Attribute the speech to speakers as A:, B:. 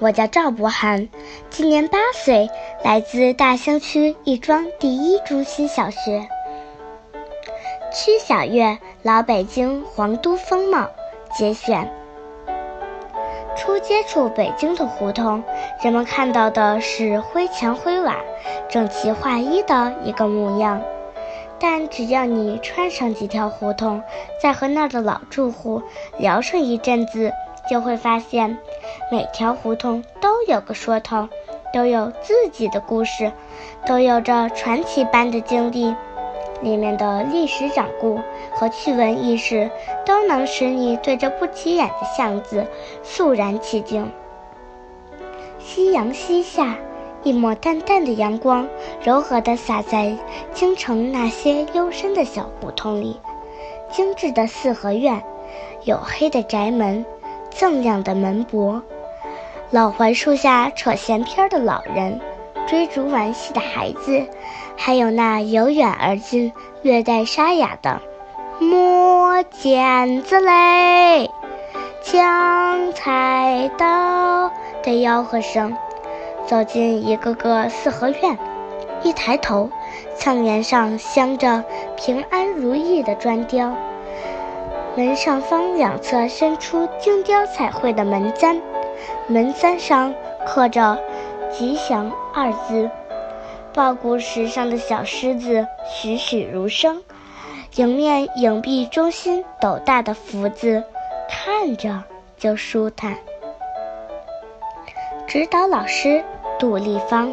A: 我叫赵博涵，今年八岁，来自大兴区亦庄第一中心小学。区小月，老北京皇都风貌节选。初接触北京的胡同，人们看到的是灰墙灰瓦、整齐划一的一个模样。但只要你穿上几条胡同，再和那儿的老住户聊上一阵子，就会发现，每条胡同都有个说头，都有自己的故事，都有着传奇般的经历。里面的历史掌故和趣闻轶事，都能使你对这不起眼的巷子肃然起敬。夕阳西下，一抹淡淡的阳光柔和地洒在京城那些幽深的小胡同里。精致的四合院，黝黑的宅门，锃亮的门柏，老槐树下扯闲篇的老人。追逐玩戏的孩子，还有那由远而近、略带沙哑的“摸剪子嘞，抢菜刀”的吆喝声。走进一个个四合院，一抬头，墙檐上镶着“平安如意”的砖雕，门上方两侧伸出精雕彩绘的门簪，门簪上刻着。吉祥二字，抱鼓石上的小狮子栩栩如生，迎面影壁中心斗大的福字，看着就舒坦。指导老师杜丽芳。